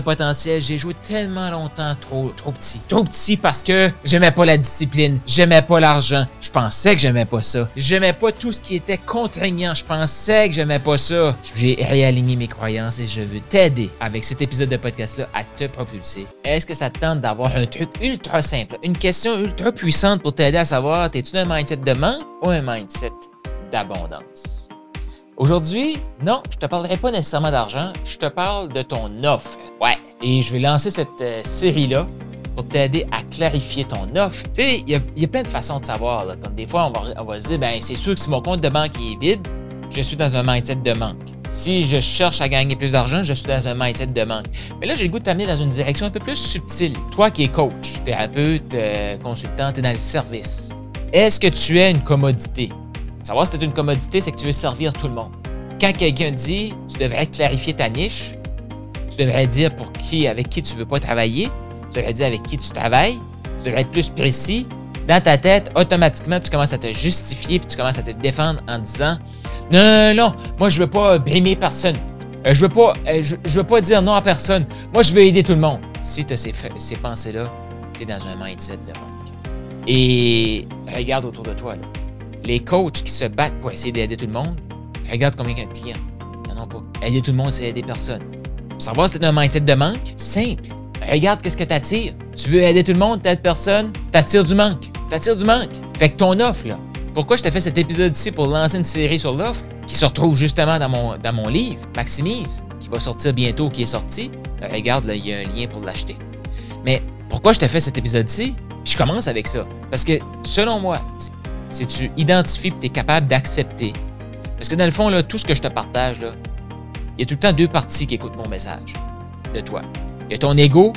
potentiel. J'ai joué tellement longtemps trop, trop petit. Trop petit parce que j'aimais pas la discipline, j'aimais pas l'argent. Je pensais que j'aimais pas ça. J'aimais pas tout ce qui était contraignant. Je pensais que j'aimais pas ça. J'ai réaligné mes croyances et je veux t'aider avec cet épisode de podcast-là à te propulser. Est-ce que ça te tente d'avoir un truc ultra simple, une question ultra puissante pour t'aider à savoir, t'es-tu un mindset de manque ou un mindset d'abondance? Aujourd'hui, non, je te parlerai pas nécessairement d'argent, je te parle de ton offre. Ouais, et je vais lancer cette euh, série-là pour t'aider à clarifier ton offre. Tu sais, il y, a plein de façons de savoir. Comme des fois, on va, on va se dire, ben c'est sûr que si mon compte de banque est vide, je suis dans un mindset de manque. Si je cherche à gagner plus d'argent, je suis dans un mindset de manque. Mais là, j'ai le goût de t'amener dans une direction un peu plus subtile. Toi qui es coach, thérapeute, euh, consultant, tu es dans le service. Est-ce que tu es une commodité? Savoir si es une commodité, c'est que tu veux servir tout le monde. Quand quelqu'un dit, tu devrais clarifier ta niche, tu devrais dire pour qui, avec qui tu veux pas travailler, tu devrais dire avec qui tu travailles, tu devrais être plus précis. Dans ta tête, automatiquement, tu commences à te justifier puis tu commences à te défendre en disant Non, non, non, moi, je veux pas brimer personne. Euh, je veux pas, euh, je, veux pas dire non à personne. Moi, je veux aider tout le monde. Si tu as ces, ces pensées-là, tu es dans un mindset de manque. Et regarde autour de toi. Les coachs qui se battent pour essayer d'aider tout le monde, regarde combien de clients. Ils n'en ont pas. Aider tout le monde, c'est aider personne. Pour savoir si tu un mindset de manque, simple regarde qu'est-ce que tu attires. Tu veux aider tout le monde, t'aides personne, t'attires du manque. T'attires du manque. Fait que ton offre, là. Pourquoi je t'ai fait cet épisode ici pour lancer une série sur l'offre qui se retrouve justement dans mon, dans mon livre, Maximise, qui va sortir bientôt, qui est sorti? regarde, là, il y a un lien pour l'acheter. Mais pourquoi je t'ai fait cet épisode ici? je commence avec ça. Parce que, selon moi, si tu identifies et tu es capable d'accepter, parce que dans le fond, tout ce que je te partage, là, il y a tout le temps deux parties qui écoutent mon message de toi. Il y a ton ego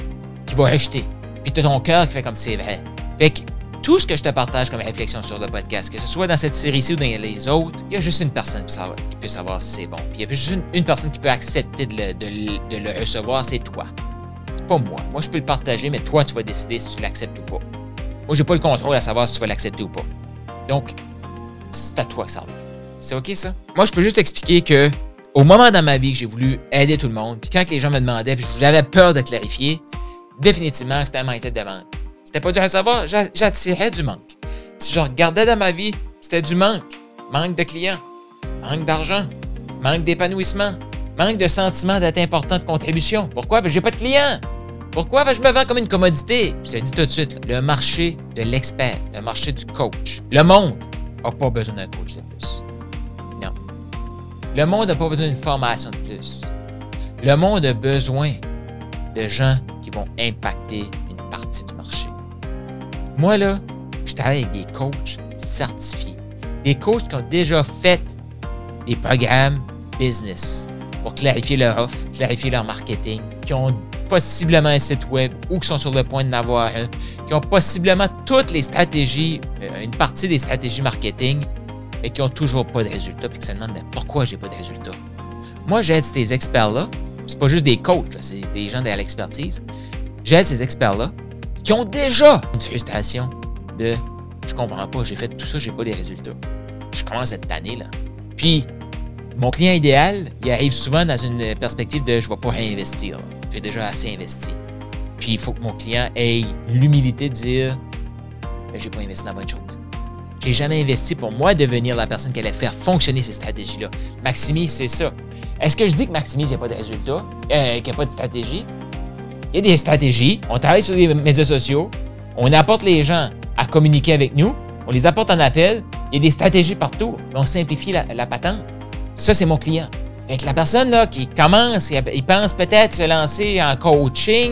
qui va rejeter. Puis tu as ton cœur qui fait comme c'est vrai. Fait que tout ce que je te partage comme réflexion sur le podcast, que ce soit dans cette série-ci ou dans les autres, il y a juste une personne qui, peut savoir si c'est bon. Puis il y a juste une, personne qui peut accepter de le, recevoir, c'est toi. C'est pas moi. Moi, je peux le partager, mais toi, tu vas décider si tu l'acceptes ou pas. Moi, j'ai pas le contrôle à savoir si tu vas l'accepter ou pas. Donc, c'est à toi que ça revient. C'est OK, ça? Moi, je peux juste expliquer que au moment dans ma vie que j'ai voulu aider tout le monde, puis quand les gens me demandaient, puis j'avais peur de clarifier, définitivement c'était un mindset de manque. C'était pas dur à savoir, j'attirais du manque. Si je regardais dans ma vie, c'était du manque. Manque de clients, manque d'argent, manque d'épanouissement, manque de sentiment d'être important de contribution. Pourquoi? Parce que j'ai pas de clients. Pourquoi? Que je me vends comme une commodité? Je te dis tout de suite, le marché de l'expert, le marché du coach, le monde n'a pas besoin d'un coach de plus. Le monde n'a pas besoin d'une formation de plus. Le monde a besoin de gens qui vont impacter une partie du marché. Moi, là, je travaille avec des coachs certifiés. Des coachs qui ont déjà fait des programmes business pour clarifier leur offre, clarifier leur marketing, qui ont possiblement un site web ou qui sont sur le point de n'avoir un, qui ont possiblement toutes les stratégies, euh, une partie des stratégies marketing et qui n'ont toujours pas de résultats, puis qui se demandent pourquoi j'ai pas de résultats? Moi, j'aide ces experts-là, c'est pas juste des coachs, c'est des gens de l'expertise. J'aide ces experts-là qui ont déjà une frustration de je comprends pas, j'ai fait tout ça, j'ai pas les résultats. Je commence cette année là. Puis, mon client idéal, il arrive souvent dans une perspective de je vais pas réinvestir. J'ai déjà assez investi. Puis, il faut que mon client ait l'humilité de dire ben, j'ai pas investi dans bonne chose. J'ai jamais investi pour moi devenir la personne qui allait faire fonctionner ces stratégies-là. Maximise, c'est ça. Est-ce que je dis que Maximise, il n'y a pas de résultats, euh, qu'il n'y a pas de stratégie? Il y a des stratégies. On travaille sur les médias sociaux. On apporte les gens à communiquer avec nous. On les apporte en appel. Il y a des stratégies partout. On simplifie la, patente. Ça, c'est mon client. Avec la personne là, qui commence, il pense peut-être se lancer en coaching,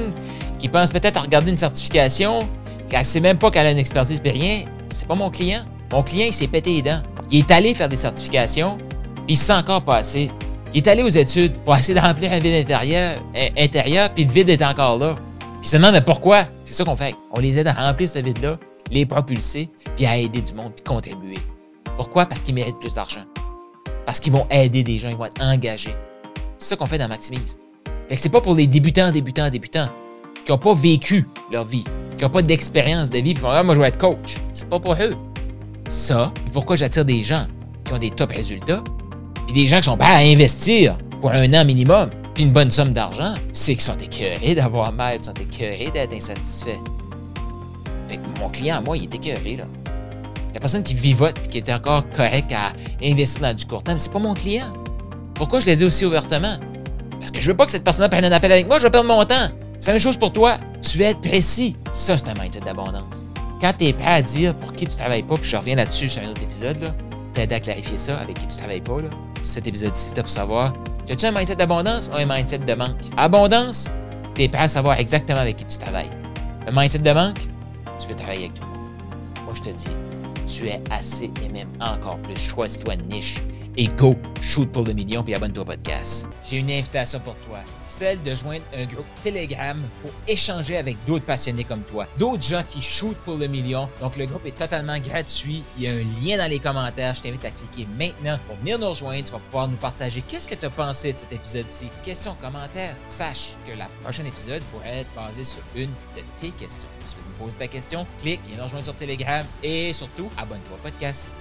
qui pense peut-être à regarder une certification, qui ne sait même pas qu'elle a une expertise, mais rien, c'est pas mon client. Mon client, il s'est pété les dents. Il est allé faire des certifications, puis il sent encore pas assez. qui est allé aux études pour essayer de remplir un vide intérieur, euh, intérieur puis le vide est encore là. Puis il se demande mais pourquoi? C'est ça qu'on fait. On les aide à remplir ce vide-là, les propulser, puis à aider du monde, puis contribuer. Pourquoi? Parce qu'ils méritent plus d'argent. Parce qu'ils vont aider des gens, ils vont être engagés. C'est ça qu'on fait dans Maximise. Fait que c'est pas pour les débutants, débutants, débutants, qui n'ont pas vécu leur vie, qui n'ont pas d'expérience de vie, puis font ah, moi je vais être coach. C'est pas pour eux. Ça, pourquoi j'attire des gens qui ont des top résultats, puis des gens qui sont prêts à investir pour un an minimum, puis une bonne somme d'argent, c'est qu'ils sont écœurés d'avoir mal, ils sont écœurés d'être insatisfaits. Fait que mon client, moi, il est écœuré, là. La personne qui vivote et qui est encore correct à investir dans du court terme, c'est pas mon client. Pourquoi je l'ai dit aussi ouvertement? Parce que je veux pas que cette personne-là prenne un appel avec moi, je vais perdre mon temps. C'est la même chose pour toi. Tu veux être précis. Ça, c'est un mindset d'abondance. Quand tu es prêt à dire pour qui tu travailles pas, puis je reviens là-dessus sur un autre épisode, t'aider à clarifier ça avec qui tu travailles pas. Cet épisode-ci, c'était pour savoir as-tu un mindset d'abondance ou un mindset de manque? Abondance, tu es prêt à savoir exactement avec qui tu travailles. Un mindset de manque, tu veux travailler avec tout le monde. Moi, je te dis, tu es assez et même encore plus. Choisis-toi une niche et go, shoot pour le million puis abonne-toi au podcast. J'ai une invitation pour toi, celle de joindre un groupe Telegram pour échanger avec d'autres passionnés comme toi, d'autres gens qui shootent pour le million. Donc le groupe est totalement gratuit, il y a un lien dans les commentaires, je t'invite à cliquer maintenant pour venir nous rejoindre, tu vas pouvoir nous partager qu'est-ce que tu as pensé de cet épisode-ci. Questions, commentaires, sache que le prochain épisode pourrait être basé sur une de tes questions. Si tu veux nous poser ta question, clique, viens nous rejoindre sur Telegram et surtout, abonne-toi au podcast.